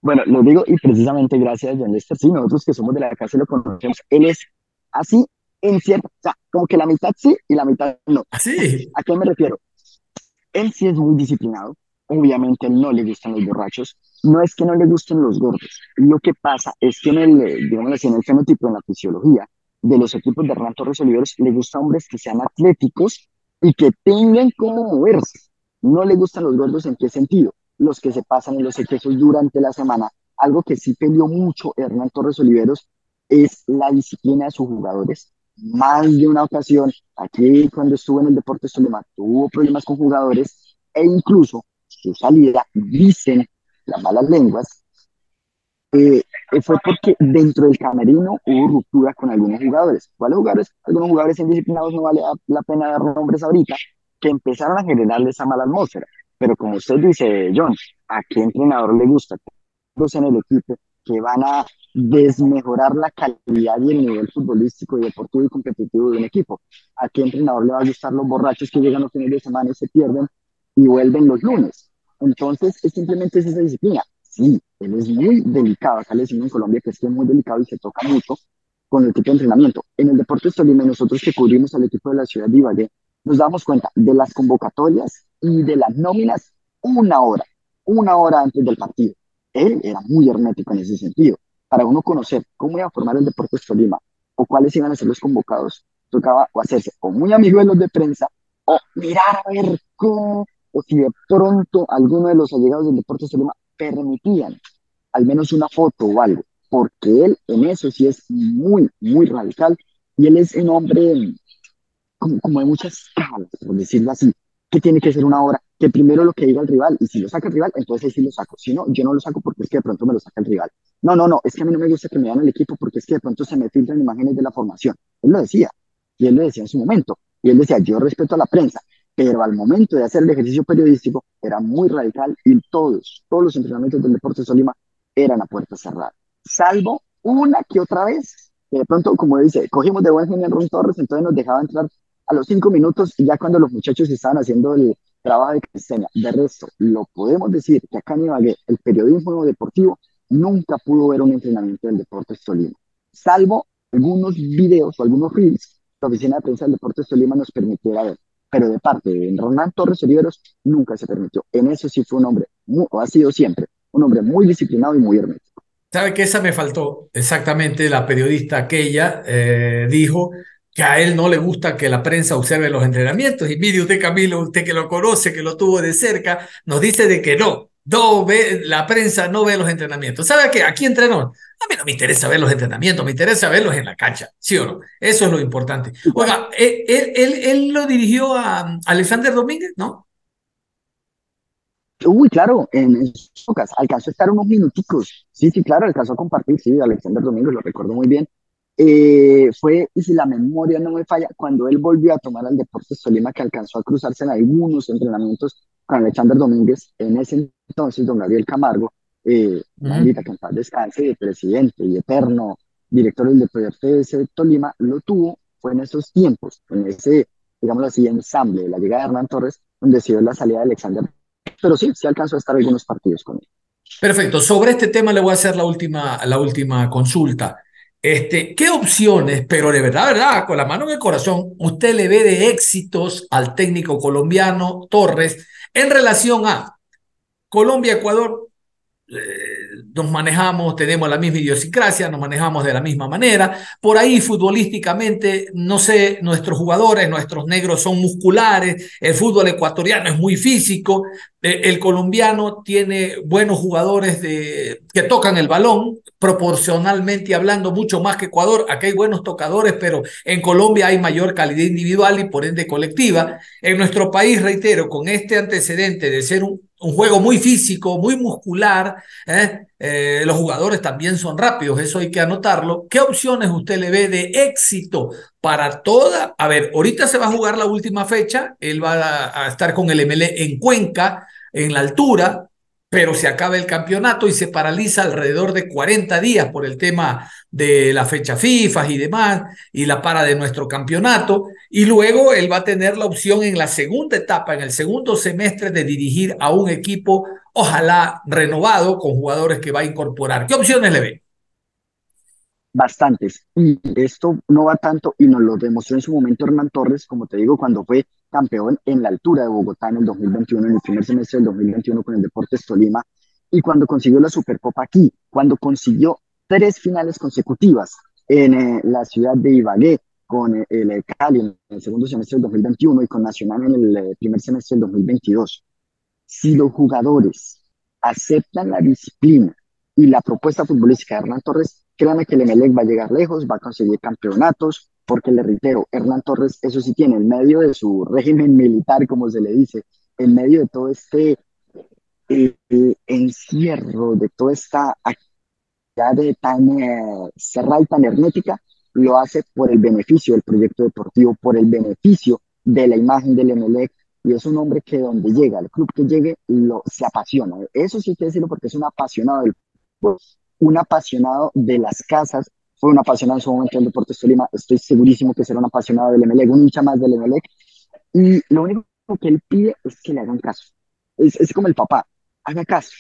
Bueno, lo digo y precisamente gracias a John Lester, sí, nosotros que somos de la casa lo conocemos, él es así en cierto, o sea, como que la mitad sí y la mitad no. ¿Así? ¿A qué me refiero? Él sí es muy disciplinado, obviamente no le gustan los borrachos, no es que no le gusten los gordos, lo que pasa es que en el, digamos así, en el fenotipo, en la fisiología de los equipos de Hernán Torres Oliveros, le gustan hombres que sean atléticos y que tengan cómo moverse. No le gustan los gordos en qué sentido, los que se pasan en los excesos durante la semana. Algo que sí peleó mucho Hernán Torres Oliveros es la disciplina de sus jugadores, más de una ocasión, aquí cuando estuvo en el Deportes Tolima, tuvo problemas con jugadores e incluso su salida, dicen las malas lenguas, eh, fue porque dentro del camerino hubo ruptura con algunos jugadores. ¿Cuáles jugadores? Algunos jugadores indisciplinados, no vale la pena dar nombres ahorita, que empezaron a generarle esa mala atmósfera. Pero como usted dice, John, ¿a qué entrenador le gusta? en el equipo que van a desmejorar la calidad y el nivel futbolístico y deportivo y competitivo de un equipo. ¿A qué entrenador le va a gustar los borrachos que llegan los fines de semana y se pierden y vuelven los lunes? Entonces, es simplemente esa disciplina. Sí, él es muy delicado. Acá le decimos en Colombia que es muy delicado y se toca mucho con el tipo de entrenamiento. En el Deporte Tolima, nosotros que cubrimos al equipo de la ciudad de Ibagué, nos damos cuenta de las convocatorias y de las nóminas una hora, una hora antes del partido. Él era muy hermético en ese sentido. Para uno conocer cómo iba a formar el Deportes Tolima o cuáles iban a ser los convocados, tocaba o hacerse o muy amigo de los de prensa o mirar a ver cómo o si de pronto alguno de los allegados del Deportes Tolima permitían al menos una foto o algo, porque él en eso sí es muy, muy radical y él es un hombre como, como de muchas escalas, por decirlo así, que tiene que ser una hora, que primero lo que diga el rival, y si lo saca el rival, entonces sí lo saco. Si no, yo no lo saco porque es que de pronto me lo saca el rival. No, no, no, es que a mí no me gusta que me vean el equipo porque es que de pronto se me filtran imágenes de la formación. Él lo decía, y él lo decía en su momento. Y él decía, yo respeto a la prensa, pero al momento de hacer el ejercicio periodístico era muy radical y todos, todos los entrenamientos del Deporte Solima eran a puerta cerrada. Salvo una que otra vez, que de pronto, como dice, cogimos de buen genio a Torres, entonces nos dejaba entrar a los cinco minutos y ya cuando los muchachos estaban haciendo el trabajo de Cristiana. De resto, lo podemos decir que acá en Ibagué, el periodismo deportivo nunca pudo ver un entrenamiento del Deportes Tolima, salvo algunos videos o algunos reels la Oficina de Prensa del Deportes Tolima nos permitiera ver. Pero de parte de Ronald Torres Oliveros nunca se permitió. En eso sí fue un hombre, o ha sido siempre, un hombre muy disciplinado y muy hermético. ¿Sabe que esa me faltó? Exactamente, la periodista aquella eh, dijo que a él no le gusta que la prensa observe los entrenamientos. Y mire usted, Camilo, usted que lo conoce, que lo tuvo de cerca, nos dice de que no, no ve, la prensa no ve los entrenamientos. ¿Sabe qué? Aquí entrenó. A mí no me interesa ver los entrenamientos, me interesa verlos en la cancha, ¿sí o no? Eso es lo importante. Oiga, él, él, él, lo dirigió a Alexander Domínguez, ¿no? Uy, claro, en, su caso alcanzó a estar unos minuticos. Sí, sí, claro, alcanzó a compartir, sí, Alexander Domínguez, lo recuerdo muy bien. Eh, fue, y si la memoria no me falla, cuando él volvió a tomar al Deportes Tolima, que alcanzó a cruzarse en algunos entrenamientos con Alexander Domínguez, en ese entonces, don Gabriel Camargo, eh, que en paz descanse, presidente y eterno director del Deportes de Tolima, lo tuvo, fue en esos tiempos, en ese, digamos así, ensamble de la llegada de Hernán Torres, donde se dio la salida de Alexander. Pero sí, sí alcanzó a estar algunos partidos con él. Perfecto. Sobre este tema le voy a hacer la última, la última consulta. Este, ¿Qué opciones, pero de verdad, verdad, con la mano en el corazón, usted le ve de éxitos al técnico colombiano Torres en relación a Colombia, Ecuador? Eh, nos manejamos, tenemos la misma idiosincrasia, nos manejamos de la misma manera. Por ahí futbolísticamente, no sé, nuestros jugadores, nuestros negros son musculares, el fútbol ecuatoriano es muy físico, eh, el colombiano tiene buenos jugadores de, que tocan el balón, proporcionalmente hablando mucho más que Ecuador. Aquí hay buenos tocadores, pero en Colombia hay mayor calidad individual y por ende colectiva. En nuestro país, reitero, con este antecedente de ser un, un juego muy físico, muy muscular. ¿eh? Eh, los jugadores también son rápidos, eso hay que anotarlo. ¿Qué opciones usted le ve de éxito para toda? A ver, ahorita se va a jugar la última fecha, él va a, a estar con el MLE en Cuenca, en la altura, pero se acaba el campeonato y se paraliza alrededor de 40 días por el tema de la fecha FIFA y demás, y la para de nuestro campeonato, y luego él va a tener la opción en la segunda etapa, en el segundo semestre, de dirigir a un equipo, ojalá renovado, con jugadores que va a incorporar. ¿Qué opciones le ve? Bastantes. Y esto no va tanto, y nos lo demostró en su momento Hernán Torres, como te digo, cuando fue campeón en la altura de Bogotá en el 2021, en el primer semestre del 2021 con el Deportes Tolima, y cuando consiguió la Supercopa aquí, cuando consiguió tres finales consecutivas en eh, la ciudad de Ibagué, con eh, el Cali en el segundo semestre del 2021 y con Nacional en el eh, primer semestre del 2022. Si los jugadores aceptan la disciplina y la propuesta futbolística de Hernán Torres, créanme que el Emelec va a llegar lejos, va a conseguir campeonatos, porque le reitero, Hernán Torres, eso sí tiene, en medio de su régimen militar, como se le dice, en medio de todo este eh, eh, encierro, de toda esta de tan eh, cerrada y tan hermética, lo hace por el beneficio del proyecto deportivo, por el beneficio de la imagen del Emelec, y es un hombre que donde llega, el club que llegue, lo, se apasiona. Eso sí hay que decirlo porque es un apasionado del un apasionado de las casas, fue un apasionado en su momento del Deportes Tolima, estoy segurísimo que será un apasionado del Emelec, un hincha más del Emelec, y lo único que él pide es que le hagan caso. Es, es como el papá, haga caso,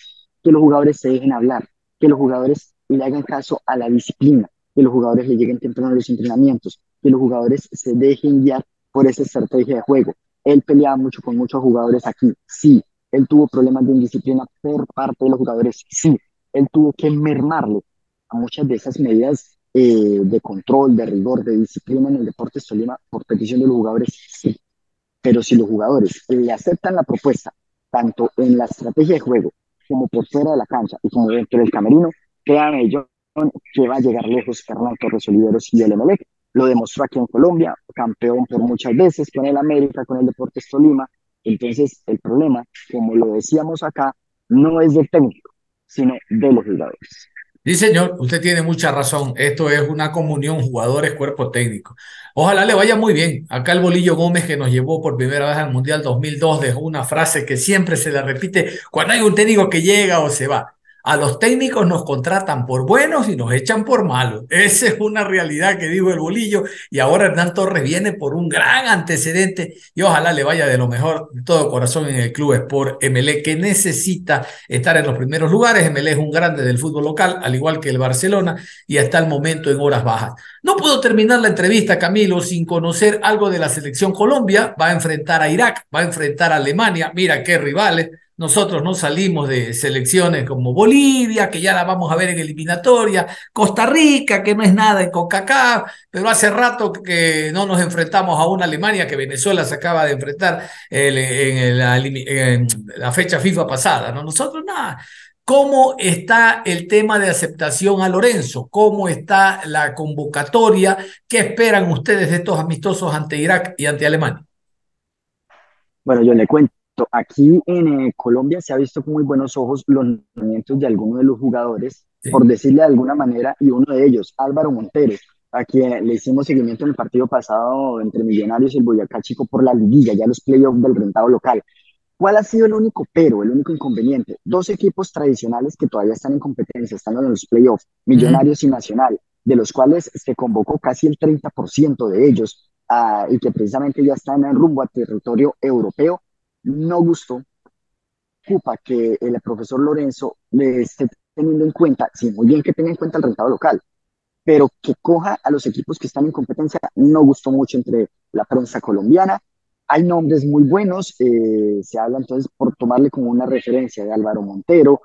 que los jugadores se dejen hablar, que los jugadores le hagan caso a la disciplina, que los jugadores le lleguen temprano a los entrenamientos, que los jugadores se dejen guiar por esa estrategia de juego. Él peleaba mucho con muchos jugadores aquí, sí. Él tuvo problemas de indisciplina por parte de los jugadores, sí. Él tuvo que mermarle a muchas de esas medidas eh, de control, de rigor, de disciplina en el deporte Tolima por petición de los jugadores, sí. Pero si los jugadores le aceptan la propuesta, tanto en la estrategia de juego como por fuera de la cancha y como dentro del camerino, créanme ellos que va a llegar lejos Fernando Torres Oliveros y el Emelec. Lo demostró aquí en Colombia, campeón por muchas veces con el América, con el Deportes Tolima. Entonces, el problema, como lo decíamos acá, no es del técnico, sino de los jugadores. Sí, señor, usted tiene mucha razón. Esto es una comunión jugadores, cuerpo técnico. Ojalá le vaya muy bien. Acá el Bolillo Gómez, que nos llevó por primera vez al Mundial 2002, dejó una frase que siempre se le repite cuando hay un técnico que llega o se va. A los técnicos nos contratan por buenos y nos echan por malos. [laughs] Esa es una realidad que dijo el bolillo. Y ahora Hernán Torres viene por un gran antecedente y ojalá le vaya de lo mejor de todo corazón en el club Sport MLE, que necesita estar en los primeros lugares. MLE es un grande del fútbol local, al igual que el Barcelona, y hasta el momento en horas bajas. No puedo terminar la entrevista, Camilo, sin conocer algo de la selección Colombia. Va a enfrentar a Irak, va a enfrentar a Alemania. Mira qué rivales nosotros no salimos de selecciones como Bolivia, que ya la vamos a ver en eliminatoria, Costa Rica, que no es nada en CONCACAF, pero hace rato que no nos enfrentamos a una Alemania que Venezuela se acaba de enfrentar en, la, fecha FIFA pasada. ¿no? Nosotros nada. ¿Cómo está el tema de aceptación a Lorenzo? ¿Cómo está la convocatoria? ¿Qué esperan ustedes de estos amistosos ante Irak y ante Alemania? Bueno, yo le cuento aquí en eh, Colombia se ha visto con muy buenos ojos los movimientos de algunos de los jugadores, por decirle de alguna manera, y uno de ellos, Álvaro Montero, a quien le hicimos seguimiento en el partido pasado entre Millonarios y el Boyacá Chico por la liguilla, ya los playoffs del rentado local. ¿Cuál ha sido el único pero, el único inconveniente? Dos equipos tradicionales que todavía están en competencia, están en los playoffs, Millonarios y Nacional, de los cuales se convocó casi el 30% de ellos ah, y que precisamente ya están en rumbo a territorio europeo no gustó, ocupa que el profesor Lorenzo le esté teniendo en cuenta, sí, muy bien que tenga en cuenta el rentado local, pero que coja a los equipos que están en competencia, no gustó mucho entre la prensa colombiana. Hay nombres muy buenos, eh, se habla entonces por tomarle como una referencia de Álvaro Montero,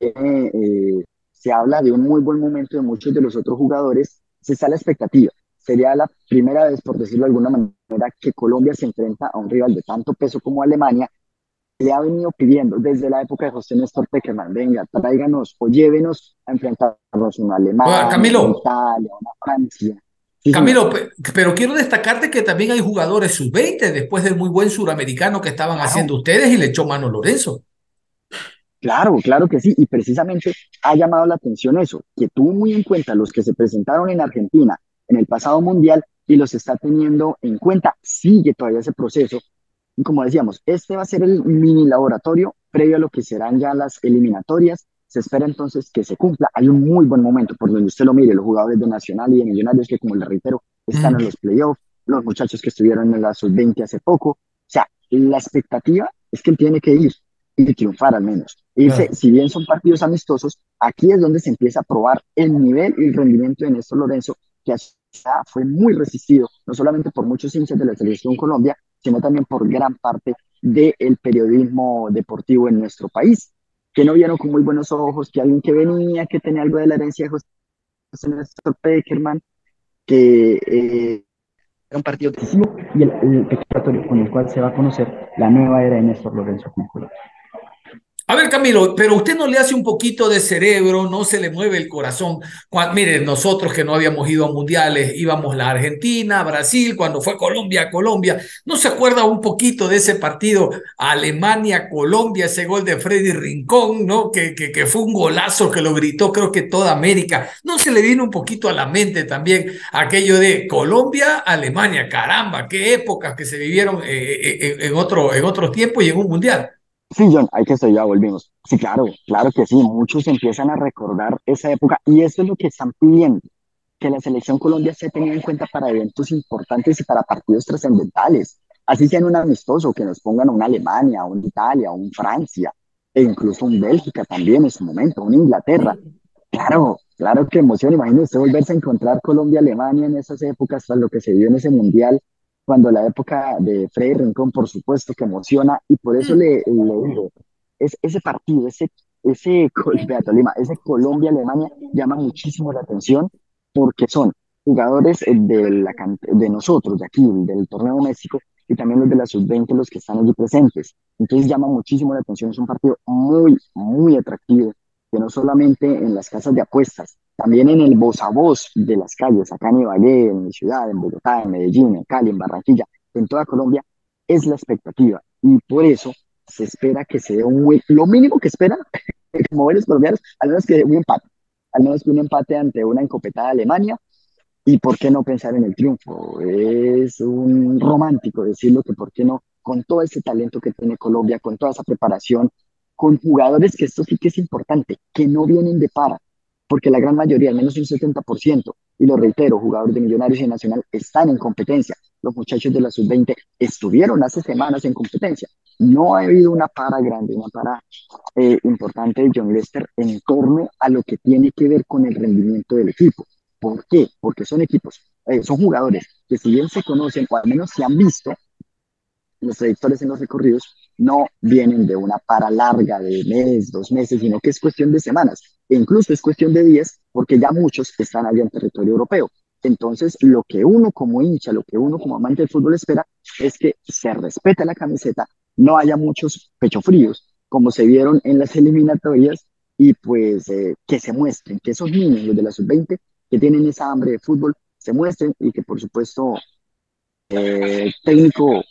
eh, se habla de un muy buen momento de muchos de los otros jugadores, se está la expectativa sería la primera vez, por decirlo de alguna manera, que Colombia se enfrenta a un rival de tanto peso como Alemania. Le ha venido pidiendo desde la época de José Néstor Peckerman, venga, tráiganos o llévenos a enfrentarnos a una Alemania, una Italia, una Francia. Camilo, pero quiero destacarte que también hay jugadores sub-20 después del muy buen suramericano que estaban haciendo ustedes y le echó mano Lorenzo. Claro, claro que sí, y precisamente ha llamado la atención eso, que tuvo muy en cuenta los que se presentaron en Argentina en el pasado mundial y los está teniendo en cuenta. Sigue todavía ese proceso. Y como decíamos, este va a ser el mini laboratorio previo a lo que serán ya las eliminatorias. Se espera entonces que se cumpla. Hay un muy buen momento por donde usted lo mire, los jugadores de Nacional y de Millonarios que, como le reitero, están en los playoffs, los muchachos que estuvieron en la sub-20 hace poco. O sea, la expectativa es que él tiene que ir y triunfar al menos. Y si bien son partidos amistosos, aquí es donde se empieza a probar el nivel y el rendimiento de Néstor Lorenzo que fue muy resistido, no solamente por muchos hinchas de la televisión Colombia, sino también por gran parte del periodismo deportivo en nuestro país, que no vieron con muy buenos ojos que alguien que venía, que tenía algo de la herencia de José Néstor Peckerman, que eh, era un partido decisivo y el, el con el cual se va a conocer la nueva era de Néstor Lorenzo Colombia. A ver, Camilo, pero usted no le hace un poquito de cerebro, no se le mueve el corazón. Cuando, miren, nosotros que no habíamos ido a mundiales, íbamos a Argentina, Brasil, cuando fue Colombia, Colombia. ¿No se acuerda un poquito de ese partido Alemania-Colombia, ese gol de Freddy Rincón, ¿no? Que, que, fue un golazo que lo gritó, creo que toda América. ¿No se le vino un poquito a la mente también aquello de Colombia-Alemania? Caramba, qué épocas que se vivieron eh, eh, eh, en, otro, en otros tiempos y en un mundial. Sí, John, hay que ya volvimos. Sí, claro, claro que sí, muchos empiezan a recordar esa época y eso es lo que están pidiendo, que la selección Colombia se tenga en cuenta para eventos importantes y para partidos trascendentales, así sean un amistoso, que nos pongan una Alemania, un Italia, un Francia, e incluso un Bélgica también en su momento, un Inglaterra. Claro, claro que emoción, imagínese volverse a encontrar Colombia-Alemania en esas épocas, tras lo que se vio en ese mundial, cuando la época de Freddy Rincón, por supuesto, que emociona, y por eso le, le digo, es, ese partido, ese, ese, ese Colombia-Alemania llama muchísimo la atención porque son jugadores eh, de, la, de nosotros, de aquí, del torneo México, y también los de la sub-20, los que están allí presentes. Entonces llama muchísimo la atención, es un partido muy, muy atractivo, que no solamente en las casas de apuestas, también en el voz a voz de las calles, acá en Ibagué, en mi ciudad, en Bogotá, en Medellín, en Cali, en Barranquilla, en toda Colombia, es la expectativa. Y por eso se espera que se dé un lo mínimo que esperan, [laughs] como buenos colombianos, al menos que un empate, al menos que un empate ante una encopetada Alemania, y por qué no pensar en el triunfo. Es un romántico decirlo que por qué no, con todo ese talento que tiene Colombia, con toda esa preparación, con jugadores que esto sí que es importante, que no vienen de para, porque la gran mayoría, al menos un 70%, y lo reitero, jugadores de Millonarios y Nacional están en competencia. Los muchachos de la sub-20 estuvieron hace semanas en competencia. No ha habido una para grande, una para eh, importante de John Lester en torno a lo que tiene que ver con el rendimiento del equipo. ¿Por qué? Porque son equipos, eh, son jugadores que si bien se conocen o al menos se han visto, los trayectorios en los recorridos no vienen de una para larga de mes, dos meses, sino que es cuestión de semanas. E incluso es cuestión de días, porque ya muchos están allá en territorio europeo. Entonces, lo que uno como hincha, lo que uno como amante del fútbol espera es que se respete la camiseta, no haya muchos pechofríos, como se vieron en las eliminatorias, y pues eh, que se muestren, que esos niños, los de la sub-20, que tienen esa hambre de fútbol, se muestren y que por supuesto eh, técnico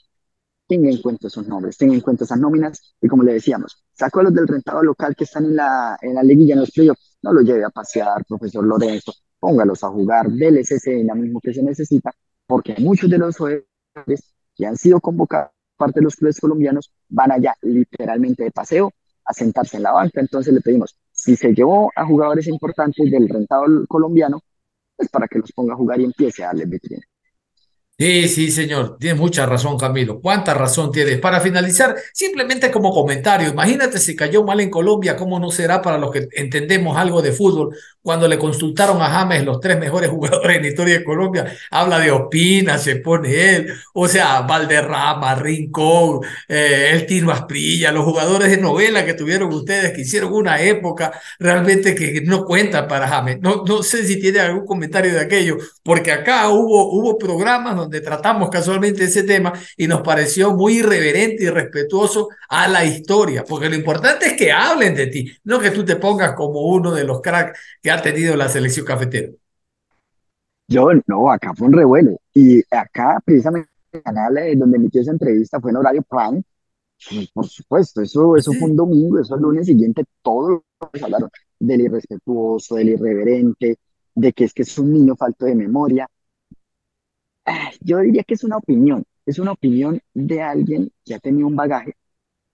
tenga en cuenta esos nombres, tenga en cuenta esas nóminas y como le decíamos, sacó a los del rentado local que están en la, en la liguilla, en los playoffs, no los lleve a pasear, profesor Lorenzo, póngalos a jugar, déles ese dinamismo que se necesita, porque muchos de los jugadores que han sido convocados parte de los clubes colombianos van allá literalmente de paseo a sentarse en la banca, entonces le pedimos, si se llevó a jugadores importantes del rentado colombiano, pues para que los ponga a jugar y empiece a darle vitrina. Sí, sí, señor, tienes mucha razón, Camilo. ¿Cuánta razón tienes? Para finalizar, simplemente como comentario, imagínate si cayó mal en Colombia, ¿cómo no será para los que entendemos algo de fútbol? Cuando le consultaron a James los tres mejores [laughs] jugadores en la historia de Colombia, habla de Opina, se pone él, o sea, Valderrama, Rincón, eh, el Tino Asprilla, los jugadores de novela que tuvieron ustedes, que hicieron una época realmente que no cuenta para James. No, no sé si tiene algún comentario de aquello, porque acá hubo, hubo programas donde tratamos casualmente ese tema y nos pareció muy irreverente y respetuoso a la historia, porque lo importante es que hablen de ti, no que tú te pongas como uno de los cracks que ha tenido la selección cafetera. Yo no, acá fue un revuelo y acá precisamente el canal eh, donde emitió esa entrevista fue en horario prime, por supuesto, eso, eso fue un domingo, eso el lunes siguiente, todos hablaron del irrespetuoso, del irreverente, de que es que es un niño falto de memoria. Yo diría que es una opinión, es una opinión de alguien que ha tenido un bagaje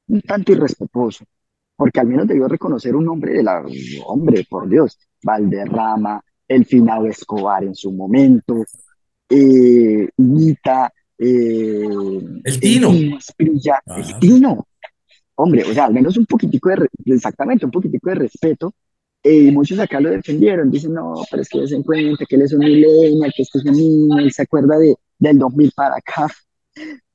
un tanto irrespetuoso, porque al menos debió reconocer un nombre de la, hombre, por Dios, Valderrama, el finado Escobar en su momento, eh, Nita, eh, el Tino, el Tino, hombre, o sea, al menos un poquitico de, exactamente, un poquitico de respeto y muchos acá lo defendieron, dicen, no, pero es que se encuentra que él es un millennial, que este es un niño, y se acuerda de, del 2000 para acá.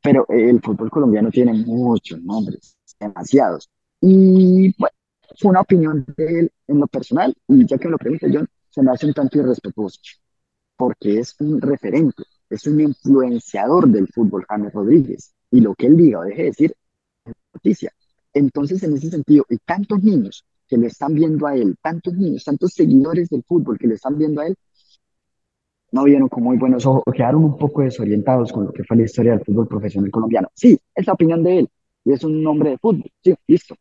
Pero el fútbol colombiano tiene muchos nombres, demasiados. Y bueno, fue una opinión de él en lo personal, y ya que me lo pregunta John, se me hace un tanto irrespetuoso, porque es un referente, es un influenciador del fútbol, James Rodríguez, y lo que él diga o deje de decir es noticia. Entonces, en ese sentido, y tantos niños que lo están viendo a él, tantos niños, tantos seguidores del fútbol que lo están viendo a él, no vieron con muy buenos ojos, quedaron un poco desorientados con lo que fue la historia del fútbol profesional colombiano. Sí, es la opinión de él, y es un hombre de fútbol, sí, listo.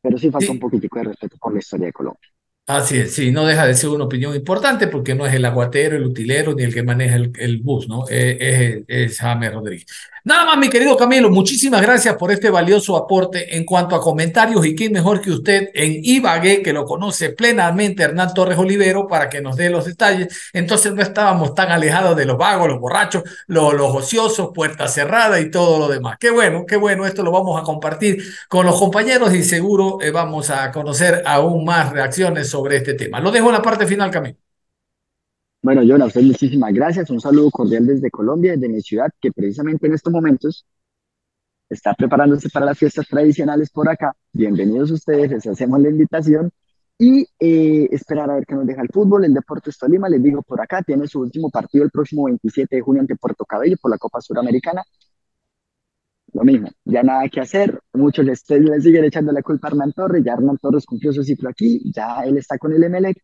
Pero sí falta un poquitico de respeto por la historia de Colombia. Así es, sí, no deja de ser una opinión importante porque no es el aguatero, el utilero ni el que maneja el, bus, ¿no? Es, es, James Rodríguez. Nada más, mi querido Camilo, muchísimas gracias por este valioso aporte en cuanto a comentarios y quién mejor que usted en Ibagué, que lo conoce plenamente Hernán Torres Olivero, para que nos dé los detalles. Entonces no estábamos tan alejados de los vagos, los borrachos, los, los ociosos, puerta cerrada y todo lo demás. Qué bueno, qué bueno, esto lo vamos a compartir con los compañeros y seguro eh, vamos a conocer aún más reacciones sobre este tema. Lo dejo en la parte final, Camilo. Bueno, Jonas, muchísimas gracias. Un saludo cordial desde Colombia, desde mi ciudad, que precisamente en estos momentos está preparándose para las fiestas tradicionales por acá. Bienvenidos ustedes, les hacemos la invitación y eh, esperar a ver qué nos deja el fútbol. El Deportes Tolima, les digo por acá, tiene su último partido el próximo 27 de junio ante Puerto Cabello por la Copa Suramericana. Lo mismo, ya nada que hacer. Muchos le, le siguen echando la culpa a Hernán Torres. Ya Hernán Torres cumplió su ciclo aquí, ya él está con el Emelec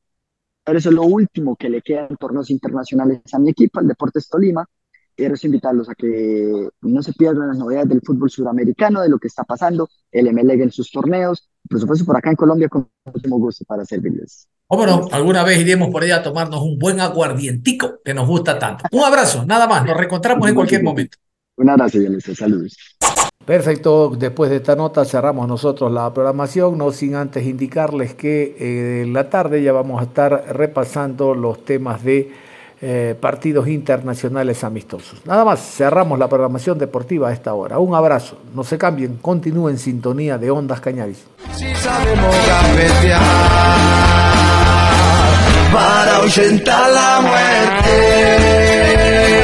pero eso es lo último que le queda en torneos internacionales a mi equipo, al Deportes Tolima. Quiero invitarlos a que no se pierdan las novedades del fútbol suramericano, de lo que está pasando, el MLG en sus torneos, por supuesto por acá en Colombia con muchísimo gusto para servirles. O bueno, alguna vez iremos por allá a tomarnos un buen aguardientico que nos gusta tanto. Un abrazo, nada más, nos reencontramos en cualquier momento. Un abrazo, Dionisio, saludos. Perfecto, después de esta nota cerramos nosotros la programación, no sin antes indicarles que eh, en la tarde ya vamos a estar repasando los temas de eh, partidos internacionales amistosos. Nada más, cerramos la programación deportiva a esta hora. Un abrazo, no se cambien, continúen en sintonía de Ondas Cañaris. para la muerte.